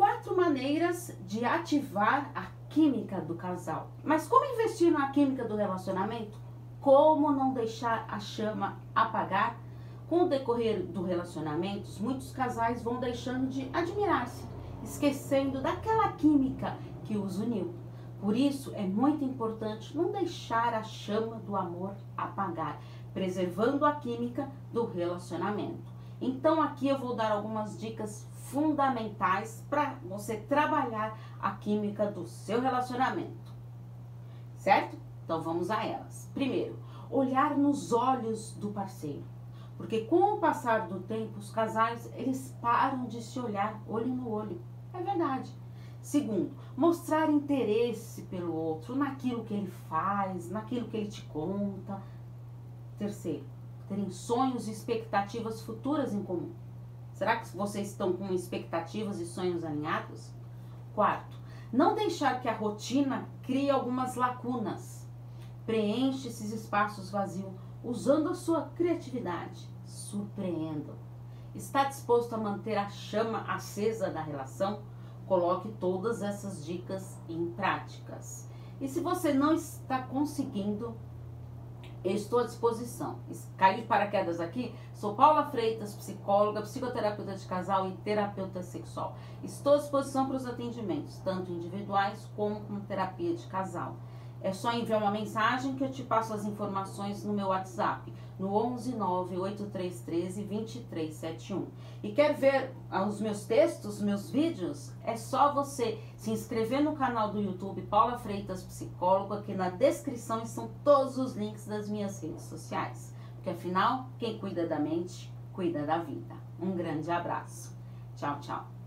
quatro maneiras de ativar a química do casal. Mas como investir na química do relacionamento? Como não deixar a chama apagar? Com o decorrer do relacionamento, muitos casais vão deixando de admirar-se, esquecendo daquela química que os uniu. Por isso, é muito importante não deixar a chama do amor apagar, preservando a química do relacionamento. Então, aqui eu vou dar algumas dicas fundamentais para você trabalhar a química do seu relacionamento. Certo? Então, vamos a elas. Primeiro, olhar nos olhos do parceiro. Porque com o passar do tempo, os casais, eles param de se olhar olho no olho. É verdade. Segundo, mostrar interesse pelo outro, naquilo que ele faz, naquilo que ele te conta. Terceiro, terem sonhos e expectativas futuras em comum. Será que vocês estão com expectativas e sonhos alinhados? Quarto, não deixar que a rotina crie algumas lacunas. Preenche esses espaços vazios usando a sua criatividade. Surpreendam. Está disposto a manter a chama acesa da relação? Coloque todas essas dicas em práticas. E se você não está conseguindo, estou à disposição. Caiu de paraquedas aqui? Sou Paula Freitas, psicóloga, psicoterapeuta de casal e terapeuta sexual. Estou à disposição para os atendimentos, tanto individuais como com terapia de casal. É só enviar uma mensagem que eu te passo as informações no meu WhatsApp, no 11 98313 2371. E quer ver os meus textos, meus vídeos? É só você se inscrever no canal do YouTube Paula Freitas Psicóloga, aqui na descrição estão todos os links das minhas redes sociais. Porque afinal, quem cuida da mente, cuida da vida. Um grande abraço. Tchau, tchau.